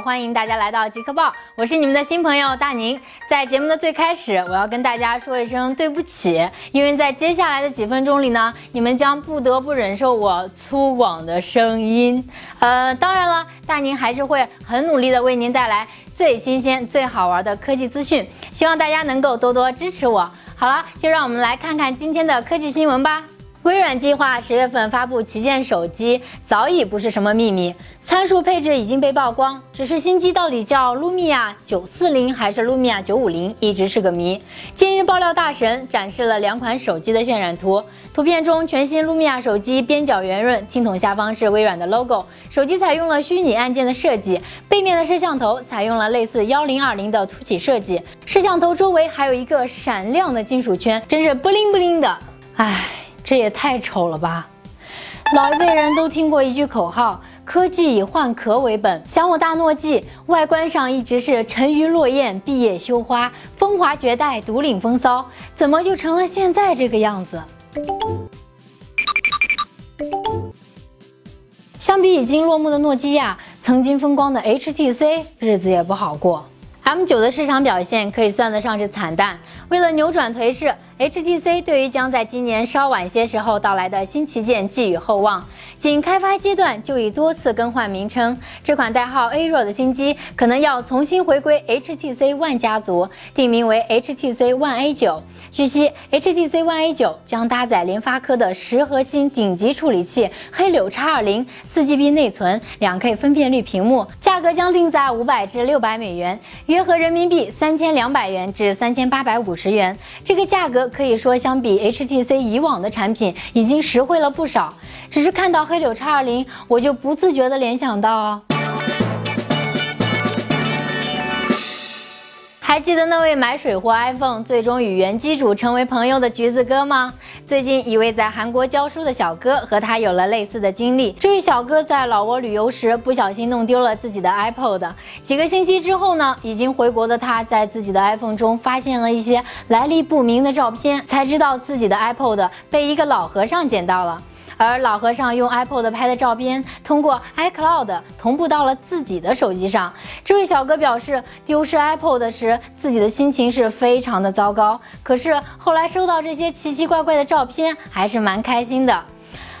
欢迎大家来到极客报，我是你们的新朋友大宁。在节目的最开始，我要跟大家说一声对不起，因为在接下来的几分钟里呢，你们将不得不忍受我粗犷的声音。呃，当然了，大宁还是会很努力的为您带来最新鲜、最好玩的科技资讯，希望大家能够多多支持我。好了，就让我们来看看今天的科技新闻吧。微软计划十月份发布旗舰手机，早已不是什么秘密。参数配置已经被曝光，只是新机到底叫 Lumia 九四零还是 Lumia 九五零，一直是个谜。近日爆料大神展示了两款手机的渲染图，图片中全新 Lumia 手机边角圆润，听筒下方是微软的 logo，手机采用了虚拟按键的设计，背面的摄像头采用了类似幺零二零的凸起设计，摄像头周围还有一个闪亮的金属圈，真是不灵不灵的。唉。这也太丑了吧！老一辈人都听过一句口号：“科技以换壳为本。”想我大诺基外观上一直是沉鱼落雁、闭月羞花、风华绝代、独领风骚，怎么就成了现在这个样子？相比已经落幕的诺基亚，曾经风光的 HTC 日子也不好过。M9 的市场表现可以算得上是惨淡。为了扭转颓势，HTC 对于将在今年稍晚些时候到来的新旗舰寄予厚望。仅开发阶段就已多次更换名称，这款代号 Aero 的新机可能要重新回归 HTC One 家族，定名为 HTC One A9。据悉，HTC One A9 将搭载联发科的十核心顶级处理器，黑柳 X20，四 GB 内存，两 K 分辨率屏幕，价格将定在五百至六百美元，约合人民币三千两百元至三千八百五十元。这个价格可以说相比 HTC 以往的产品已经实惠了不少。只是看到黑柳 X20，我就不自觉地联想到。还记得那位买水货 iPhone，最终与原机主成为朋友的橘子哥吗？最近一位在韩国教书的小哥和他有了类似的经历。这位小哥在老挝旅游时不小心弄丢了自己的 iPod，几个星期之后呢，已经回国的他在自己的 iPhone 中发现了一些来历不明的照片，才知道自己的 iPod 被一个老和尚捡到了。而老和尚用 iPod 拍的照片，通过 iCloud 同步到了自己的手机上。这位小哥表示，丢失 iPod 时自己的心情是非常的糟糕，可是后来收到这些奇奇怪怪的照片，还是蛮开心的。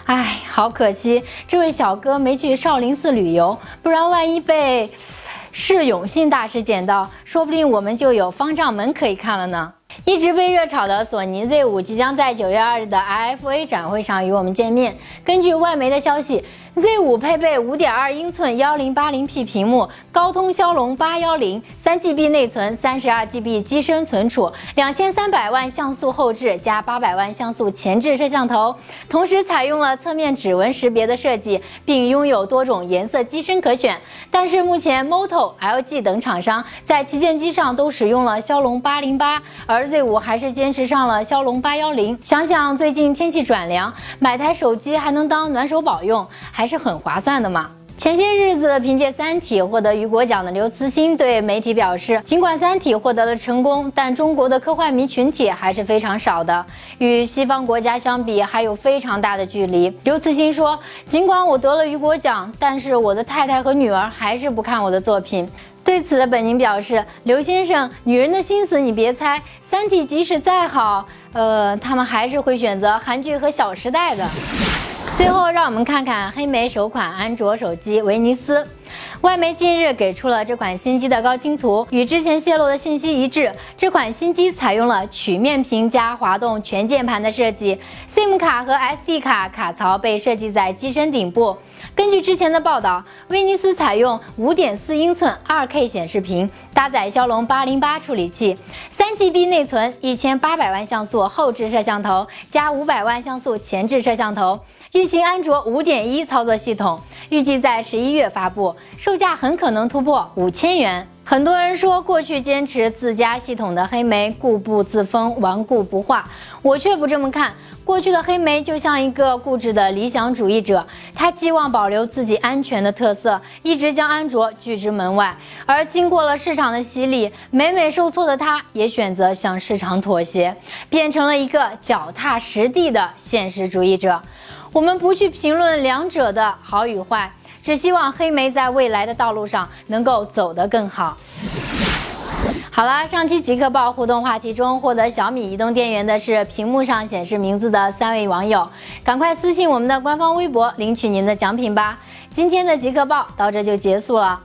唉，好可惜，这位小哥没去少林寺旅游，不然万一被释永信大师捡到，说不定我们就有方丈门可以看了呢。一直被热炒的索尼 Z5 即将在九月二日的 IFA 展会上与我们见面。根据外媒的消息。Z5 配备5.2英寸 1080p 屏幕，高通骁龙810，三 GB 内存，32 GB 机身存储，两千三百万像素后置加八百万像素前置摄像头，同时采用了侧面指纹识别的设计，并拥有多种颜色机身可选。但是目前 Moto、LG 等厂商在旗舰机上都使用了骁龙808，而 Z 我还是坚持上了骁龙八幺零。想想最近天气转凉，买台手机还能当暖手宝用，还。是很划算的嘛。前些日子凭借《三体》获得雨果奖的刘慈欣对媒体表示，尽管《三体》获得了成功，但中国的科幻迷群体还是非常少的，与西方国家相比还有非常大的距离。刘慈欣说：“尽管我得了雨果奖，但是我的太太和女儿还是不看我的作品。”对此，本宁表示：“刘先生，女人的心思你别猜，《三体》即使再好，呃，他们还是会选择韩剧和《小时代》的。”最后，让我们看看黑莓首款安卓手机威尼斯。外媒近日给出了这款新机的高清图，与之前泄露的信息一致。这款新机采用了曲面屏加滑动全键盘的设计，SIM 卡和 SD 卡卡槽被设计在机身顶部。根据之前的报道，威尼斯采用5.4英寸 2K 显示屏，搭载骁龙808处理器，3GB 内存，1800万像素后置摄像头加500万像素前置摄像头。运行安卓五点一操作系统，预计在十一月发布，售价很可能突破五千元。很多人说，过去坚持自家系统的黑莓固步自封、顽固不化，我却不这么看。过去的黑莓就像一个固执的理想主义者，他寄望保留自己安全的特色，一直将安卓拒之门外。而经过了市场的洗礼，每每受挫的他，也选择向市场妥协，变成了一个脚踏实地的现实主义者。我们不去评论两者的好与坏，只希望黑莓在未来的道路上能够走得更好。好了，上期极客报互动话题中获得小米移动电源的是屏幕上显示名字的三位网友，赶快私信我们的官方微博领取您的奖品吧。今天的极客报到这就结束了，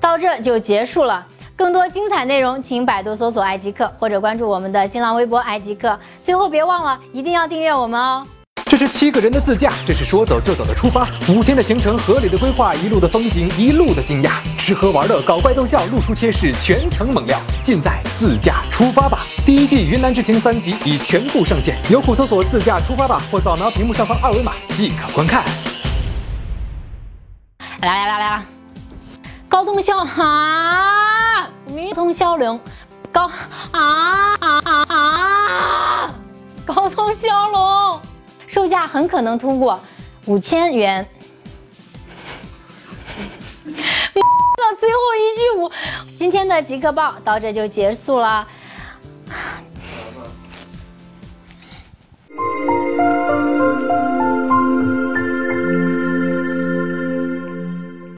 到这就结束了。更多精彩内容，请百度搜索“爱极客”或者关注我们的新浪微博“爱极客”。最后别忘了，一定要订阅我们哦。这是七个人的自驾，这是说走就走的出发。五天的行程，合理的规划，一路的风景，一路的惊讶，吃喝玩乐，搞怪逗笑，露出贴士，全程猛料，尽在自驾出发吧。第一季云南之行三集已全部上线，优酷搜索“自驾出发吧”或扫描屏幕上方二维码即可观看。来来来来来，高通骁啊，女通骁龙，高啊，价很可能突破五千元。最后一句我，今天的极客报到这就结束了。